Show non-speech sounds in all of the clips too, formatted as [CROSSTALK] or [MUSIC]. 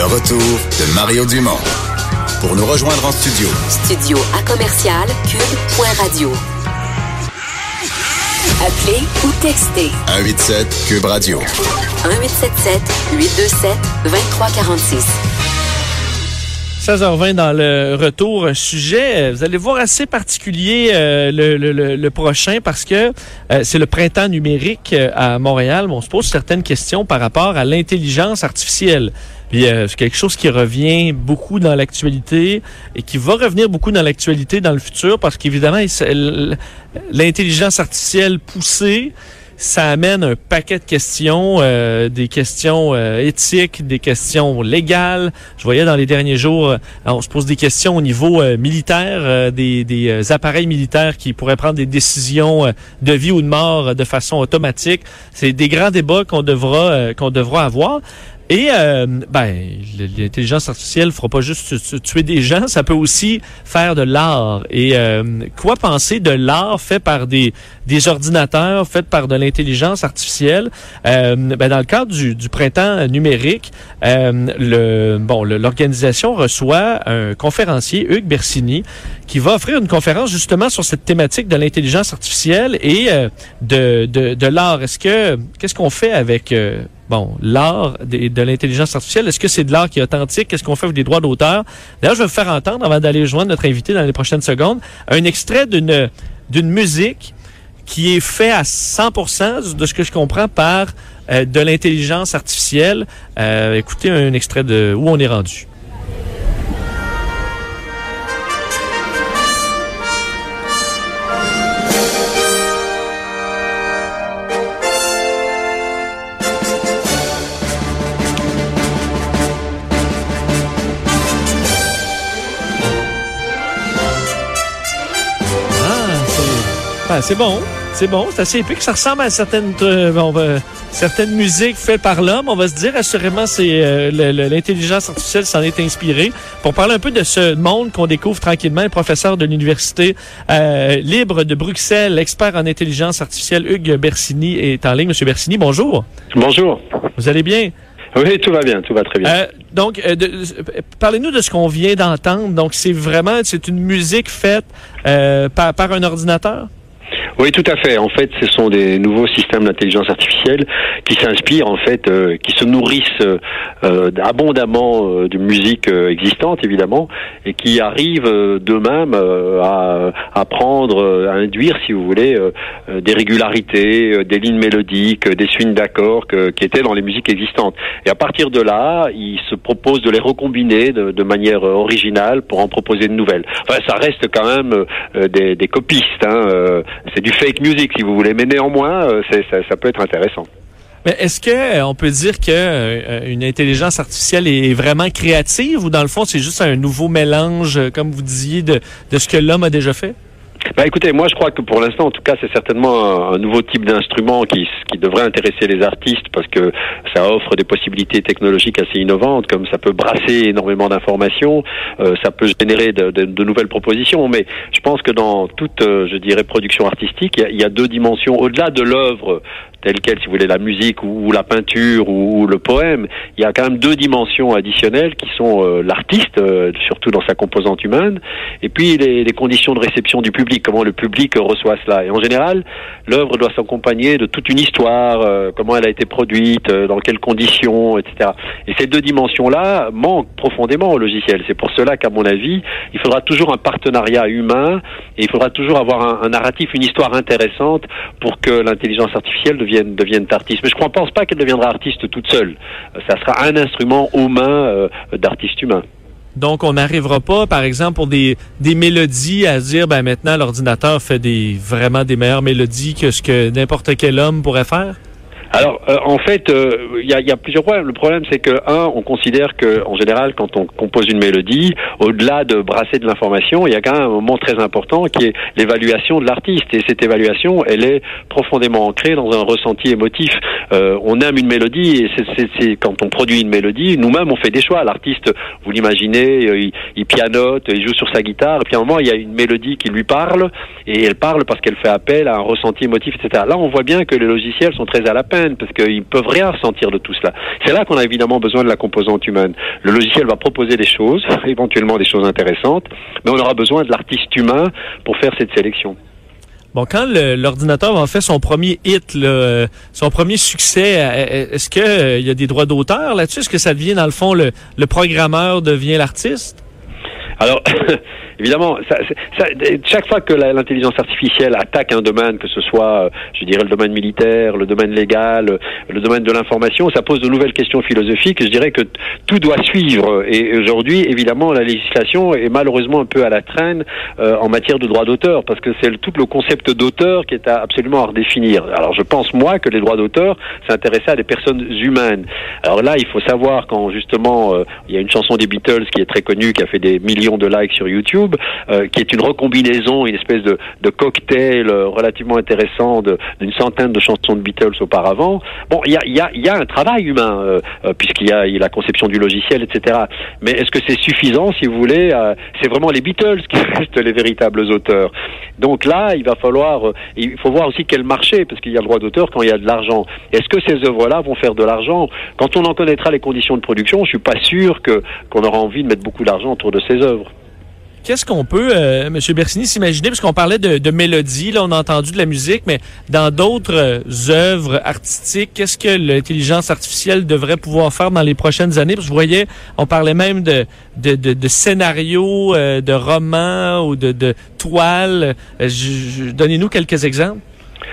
Le retour de Mario Dumont. Pour nous rejoindre en studio, Studio à commercial cube.radio. Appelez ou textez 187 Cube Radio. 1877 827 2346. 16h20 dans le retour, un sujet, euh, vous allez voir, assez particulier euh, le, le- le- prochain parce que euh, c'est le printemps numérique euh, à Montréal. mais On se pose certaines questions par rapport à l'intelligence artificielle. Puis euh, c'est quelque chose qui revient beaucoup dans l'actualité et qui va revenir beaucoup dans l'actualité dans le futur parce qu'évidemment, l'intelligence artificielle poussée, ça amène un paquet de questions, euh, des questions euh, éthiques, des questions légales. Je voyais dans les derniers jours, euh, on se pose des questions au niveau euh, militaire, euh, des, des, appareils militaires qui pourraient prendre des décisions de vie ou de mort de façon automatique. C'est des grands débats qu'on devra qu'on devra avoir. Et euh, ben, l'intelligence artificielle fera pas juste tu- tu- tuer des gens, ça peut aussi faire de l'art. Et euh, quoi penser de l'art fait par des, des ordinateurs, fait par de l'intelligence artificielle? Euh, ben, Dans le cadre du, du printemps numérique, euh, le bon, l'organisation reçoit un conférencier, Hugues Bersini, qui va offrir une conférence justement sur cette thématique de l'intelligence artificielle et euh, de, de, de l'art. Est-ce que qu'est-ce qu'on fait avec euh, bon l'art de, de l'intelligence artificielle Est-ce que c'est de l'art qui est authentique? Qu'est-ce qu'on fait avec les droits d'auteur? D'ailleurs, je vais vous faire entendre avant d'aller joindre notre invité dans les prochaines secondes un extrait d'une d'une musique qui est fait à 100% de ce que je comprends par euh, de l'intelligence artificielle. Euh, écoutez un extrait de où on est rendu. C'est ben, c'est bon. C'est bon, c'est assez épique. Ça ressemble à certaines, euh, certaines musiques faites par l'homme. On va se dire, assurément, c'est euh, l'intelligence artificielle s'en est inspirée. Pour parler un peu de ce monde qu'on découvre tranquillement, le professeur de l'Université euh, libre de Bruxelles, expert en intelligence artificielle, Hugues Bersini, est en ligne. Monsieur Bersini, bonjour. Bonjour. Vous allez bien? Oui, tout va bien, tout va très bien. Euh, donc, euh, parlez-nous de ce qu'on vient d'entendre. Donc, c'est vraiment, c'est une musique faite euh, par, par un ordinateur? Oui, tout à fait. En fait, ce sont des nouveaux systèmes d'intelligence artificielle qui s'inspirent, en fait, euh, qui se nourrissent euh, euh, abondamment euh, de musique euh, existante, évidemment, et qui arrivent euh, d'eux-mêmes à, à prendre, à induire, si vous voulez, des régularités, des lignes mélodiques, des swings d'accords qui étaient dans les musiques existantes. Et à partir de là, ils se proposent de les recombiner de, de manière originale pour en proposer de nouvelles. Enfin, ça reste quand même des, des copistes. Hein, c'est du fake music, si vous voulez, mais néanmoins, euh, ça, peut être intéressant. Mais est-ce que euh, on peut dire que euh, une intelligence artificielle est vraiment créative ou dans le fond c'est juste un nouveau mélange, comme vous disiez, de, de ce que l'homme a déjà fait? Bah écoutez, moi je crois que pour l'instant, en tout cas, c'est certainement un, nouveau type d'instrument qui, qui devrait intéresser les artistes parce que ça offre des possibilités technologiques assez innovantes, comme ça peut brasser énormément d'informations, euh, ça peut générer de, de- de nouvelles propositions. Mais je pense que dans toute, euh, je dirais, production artistique, il y y a deux dimensions au-delà de l'œuvre telle quelle, si vous voulez, la musique ou, ou la peinture ou, ou le poème. Il y a quand même deux dimensions additionnelles qui sont euh, l'artiste, euh, surtout dans sa composante humaine, et puis les, les conditions de réception du public, comment le public reçoit cela. Et en général, l'œuvre doit s'accompagner de toute une histoire, euh, comment elle a été produite, euh, dans quelles conditions, etc. Et ces deux dimensions-là manquent profondément au logiciel. C'est pour cela qu'à mon avis, il faudra toujours un partenariat humain et il faudra toujours avoir un, un narratif, une histoire intéressante pour que l'intelligence artificielle devienne artiste. Mais je ne pense pas qu'elle deviendra artiste toute seule. Euh, Ça sera un instrument aux mains euh, d'artistes humains. Donc on n'arrivera pas, par exemple, pour des, des mélodies à dire ben maintenant l'ordinateur fait des vraiment des meilleures mélodies que ce que n'importe quel homme pourrait faire? Alors, euh, en fait, euh, il y, a, y, a, plusieurs problèmes. Le problème, c'est que, un, on considère que, en général, quand on compose une mélodie, au-delà de brasser de l'information, il y a quand même un moment très important qui est l'évaluation de l'artiste. Et cette évaluation, elle est profondément ancrée dans un ressenti émotif. Euh, on aime une mélodie, et c'est quand on produit une mélodie, nous-mêmes, on fait des choix. L'artiste, vous l'imaginez, euh, il, il, pianote, il joue sur sa guitare, et puis à un moment, il y a une mélodie qui lui parle, et elle parle parce qu'elle fait appel à un ressenti émotif, etc. Là, on voit bien que les logiciels sont très à la peine parce qu'ils peuvent rien ressentir de tout cela. C'est là qu'on a évidemment besoin de la composante humaine. Le logiciel va proposer des choses, [LAUGHS] éventuellement des choses intéressantes, mais on aura besoin de l'artiste humain pour faire cette sélection. Bon, quand l'ordinateur en fait son premier hit, son premier succès, est-ce qu'il euh, il y a des droits d'auteur là-dessus? Est-ce que ça devient, dans le fond, le programmeur devient l'artiste? Alors, [LAUGHS] évidemment, ça, ça, chaque fois que l'intelligence artificielle attaque un domaine, que ce soit, euh, je dirais, le domaine militaire, le domaine légal, le domaine de l'information, ça pose de nouvelles questions philosophiques. Je dirais que tout doit suivre. Et aujourd'hui, évidemment, la législation est malheureusement un peu à la traîne euh, en matière de droit d'auteur, parce que c'est tout le concept d'auteur qui est absolument à redéfinir. Alors, je pense moi que les droits d'auteur s'intéressaient à des personnes humaines. Alors là, il faut savoir quand justement, euh, il y a une chanson des Beatles qui est très connue, qui a fait des millions de likes sur YouTube, euh, qui est une recombinaison, une espèce de, cocktail euh, relativement intéressant d'une centaine de chansons de Beatles auparavant. Bon, il y a, un travail humain, euh, puisqu'il y, a la conception du logiciel, etc. Mais est-ce que c'est suffisant, si vous voulez C'est vraiment les Beatles qui [LAUGHS] restent les véritables auteurs. Donc là, il va falloir, il faut voir aussi quel marché, parce qu'il y a le droit d'auteur quand il y a de l'argent. Est-ce que ces œuvres-là vont faire de l'argent? Quand on en connaîtra les conditions de production, je suis pas sûr que qu'on aura envie de mettre beaucoup d'argent autour de ces œuvres. Qu'est-ce qu'on peut, euh, M. Bersini, s'imaginer, parce qu'on parlait de, de, mélodie, là, on a entendu de la musique, mais dans d'autres euh, œuvres artistiques, qu'est-ce que l'intelligence artificielle devrait pouvoir faire dans les prochaines années? Parce que vous voyez, on parlait même de, de, de, de scénarios, euh, de romans ou de, de toiles. Euh, donnez-nous quelques exemples.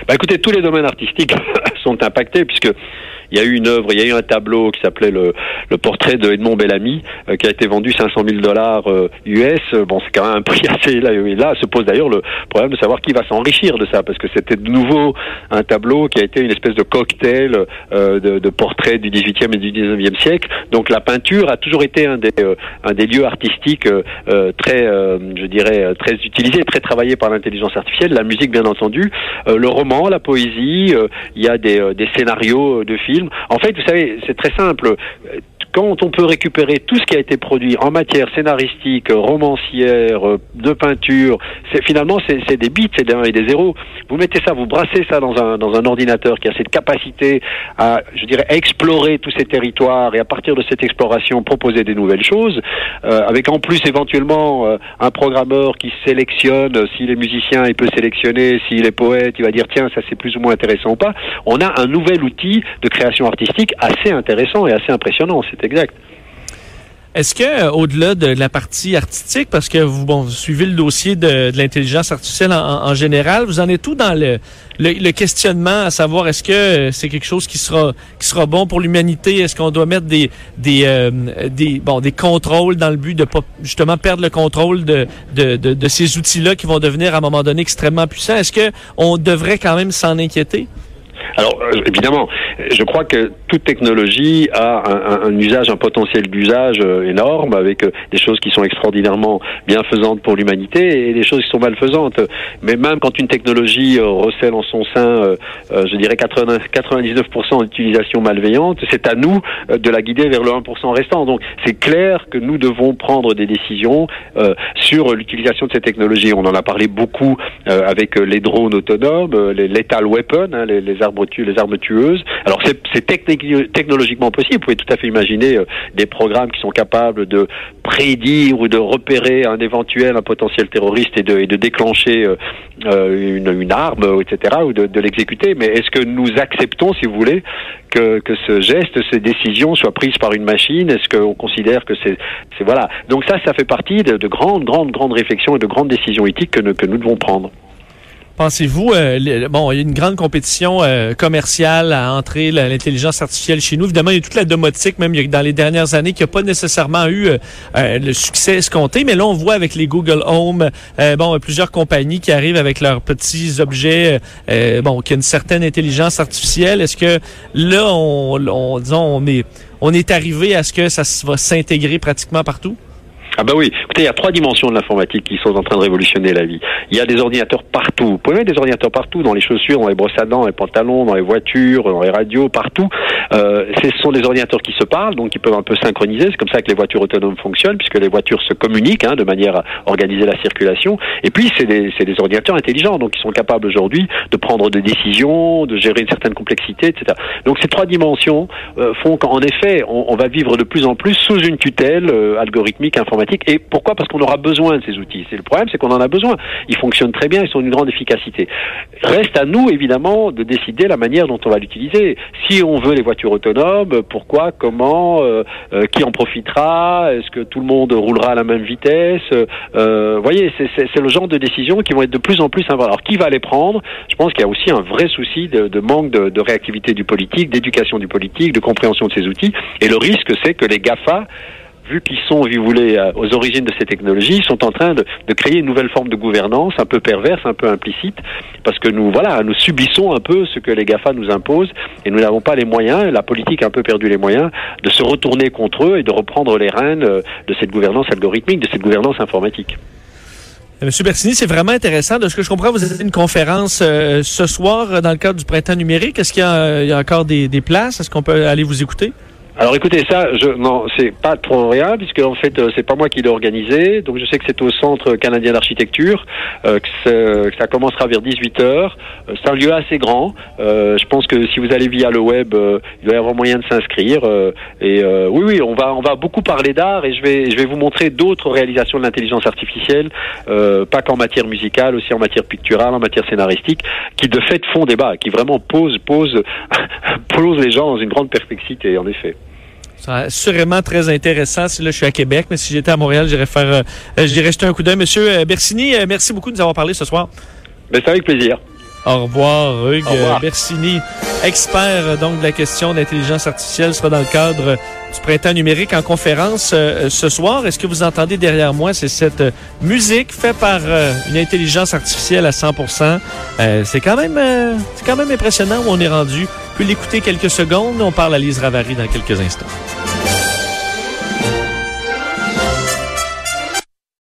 Ben, écoutez, tous les domaines artistiques [LAUGHS] sont impactés, puisque il y a eu une œuvre, il y a eu un tableau qui s'appelait le, le, portrait de Edmond Bellamy, euh, qui a été vendu 500 000 dollars US. Bon, c'est quand même un prix [LAUGHS] assez. Là, et là se pose d'ailleurs le problème de savoir qui va s'enrichir de ça, parce que c'était de nouveau un tableau qui a été une espèce de cocktail euh, de, de portraits du 18e et du 19e siècle. Donc la peinture a toujours été un des, euh, un des lieux artistiques euh, très, euh, je dirais, très utilisés, très travaillés par l'intelligence artificielle. La musique, bien entendu, le roman, la poésie. il y a des, des scénarios de films en fait, vous savez, c'est très simple quand on peut récupérer tout ce qui a été produit en matière scénaristique, romancière, de peinture, c'est finalement c'est des bits, c'est des 1 et des 0. Vous mettez ça, vous brassez ça dans un, dans un ordinateur qui a cette capacité à, je dirais, explorer tous ces territoires et à partir de cette exploration proposer des nouvelles choses, euh, avec en plus éventuellement euh, un programmeur qui sélectionne, euh, s'il est musicien, il peut sélectionner, s'il est poète, il va dire tiens, ça c'est plus ou moins intéressant ou pas. On a un nouvel outil de création artistique assez intéressant et assez impressionnant exact. Est-ce que, euh, au-delà de la partie artistique, parce que vous, bon, vous suivez le dossier de, l'intelligence artificielle en, général, vous en êtes tout dans le, le, questionnement à savoir est-ce que euh, c'est quelque chose qui sera qui sera bon pour l'humanité? Est-ce qu'on doit mettre des des, euh, des bon des contrôles dans le but de pas justement perdre le contrôle de de, de, de ces outils-là qui vont devenir à un moment donné extrêmement puissants? Est-ce que on devrait quand même s'en inquiéter? Alors euh, évidemment, je crois que toute technologie a un, usage, un potentiel d'usage euh, énorme, avec euh, des choses qui sont extraordinairement bienfaisantes pour l'humanité et des choses qui sont malfaisantes. Mais même quand une technologie recèle en son sein, je dirais 80, 99% d'utilisation malveillante, c'est à nous de la guider vers le 1% restant. Donc c'est clair que nous devons prendre des décisions sur l'utilisation de ces technologies. On en a parlé beaucoup avec les drones autonomes, les lethal weapons, hein, les arbres les armes tueuses. Alors c'est technologiquement possible. Vous pouvez tout à fait imaginer euh, des programmes qui sont capables de prédire ou de repérer un éventuel, un potentiel terroriste et de, déclencher euh, euh, une, arme, etc., ou de, l'exécuter. Mais est-ce que nous acceptons, si vous voulez, que, ce geste, ces décisions soient prises par une machine? Est-ce qu'on considère que c'est voilà Donc ça, ça fait partie de, de, grandes, grandes, grandes réflexions et de grandes décisions éthiques que, que nous devons prendre. Pensez-vous, euh, bon, il y a une grande compétition euh, commerciale à entrer l'intelligence artificielle chez nous. Évidemment, il y a toute la domotique, même a dans les dernières années, qui n'a pas nécessairement eu euh, euh, le succès escompté. Mais là, on voit avec les Google Home, euh, bon, plusieurs compagnies qui arrivent avec leurs petits objets, bon, qui ont une certaine intelligence artificielle. Est-ce que là, on, on disons, on est, on est arrivé à ce que ça va s'intégrer pratiquement partout? Ah bah oui, écoutez, il y a trois dimensions de l'informatique qui sont en train de révolutionner la vie. Il y a des ordinateurs partout. Vous pouvez mettre des ordinateurs partout, dans les chaussures, dans les brosses à dents, dans les pantalons, dans les voitures, dans les radios, partout. Euh, ce sont des ordinateurs qui se parlent, donc qui peuvent un peu synchroniser. C'est comme ça que les voitures autonomes fonctionnent, puisque les voitures se communiquent hein, de manière à organiser la circulation. Et puis, c'est des, des ordinateurs intelligents, donc qui sont capables aujourd'hui de prendre des décisions, de gérer une certaine complexité, etc. Donc ces trois dimensions euh, font qu'en effet, on, on va vivre de plus en plus sous une tutelle euh, algorithmique, informatique. Et pourquoi? Parce qu'on aura besoin de ces outils. C'est le problème, c'est qu'on en a besoin. Ils fonctionnent très bien, ils sont d'une grande efficacité. Reste à nous, évidemment, de décider la manière dont on va l'utiliser. Si on veut les voitures autonomes, pourquoi, comment, euh, euh, qui en profitera Est-ce que tout le monde roulera à la même vitesse euh, voyez, c'est- c'est c'est le genre de décisions qui vont être de plus en plus importantes. Alors, qui va les prendre? Je pense qu'il y a aussi un vrai souci de, de manque de, de réactivité du politique, d'éducation du politique, de compréhension de ces outils. Et le risque, c'est que les GAFA vu qu'ils sont, si vous voulez, euh, aux origines de ces technologies, sont en train de, créer une nouvelle forme de gouvernance un peu perverse, un peu implicite, parce que nous, voilà, nous subissons un peu ce que les GAFA nous imposent, et nous n'avons pas les moyens, la politique a un peu perdu les moyens, de se retourner contre eux et de reprendre les rênes euh, de cette gouvernance algorithmique, de cette gouvernance informatique. Euh, Monsieur Bertini, c'est vraiment intéressant. De ce que je comprends, vous avez une conférence ce soir dans le cadre du printemps numérique. Est-ce qu'il y, a, encore des places? Est-ce qu'on peut aller vous écouter? Alors écoutez ça, je non, c'est pas trop rien puisque en fait euh, c'est pas moi qui l'ai organisé. Donc je sais que c'est au Centre canadien d'architecture, euh, que, ça commencera vers 18 heures. Euh, c'est un lieu assez grand. Je pense que si vous allez via le web, euh, il doit y avoir moyen de s'inscrire. et oui, oui, on va on va beaucoup parler d'art et je vais je vais vous montrer d'autres réalisations de l'intelligence artificielle, pas qu'en matière musicale, aussi en matière picturale, en matière scénaristique, qui de fait font débat, qui vraiment posent posent [LAUGHS] posent les gens dans une grande perplexité en effet. Ça sera sûrement très intéressant. Si là, je suis à Québec, mais si j'étais à Montréal, j'irais faire, euh, euh, j'irais jeter un coup d'œil. Monsieur euh, Bersini, euh, merci beaucoup de nous avoir parlé ce soir. Ben, c'est avec plaisir. Au revoir, Hugues Au revoir. Expert euh, donc de la question d'intelligence artificielle, sera dans le cadre euh, du printemps numérique en conférence euh, ce soir. Est-ce que vous entendez derrière moi, c'est cette euh, musique faite par euh, une intelligence artificielle à 100%. Euh, c'est quand même, euh, c'est quand même impressionnant où on est rendu. Vous pouvez l'écouter quelques secondes. On parle à Lise Ravary dans quelques instants.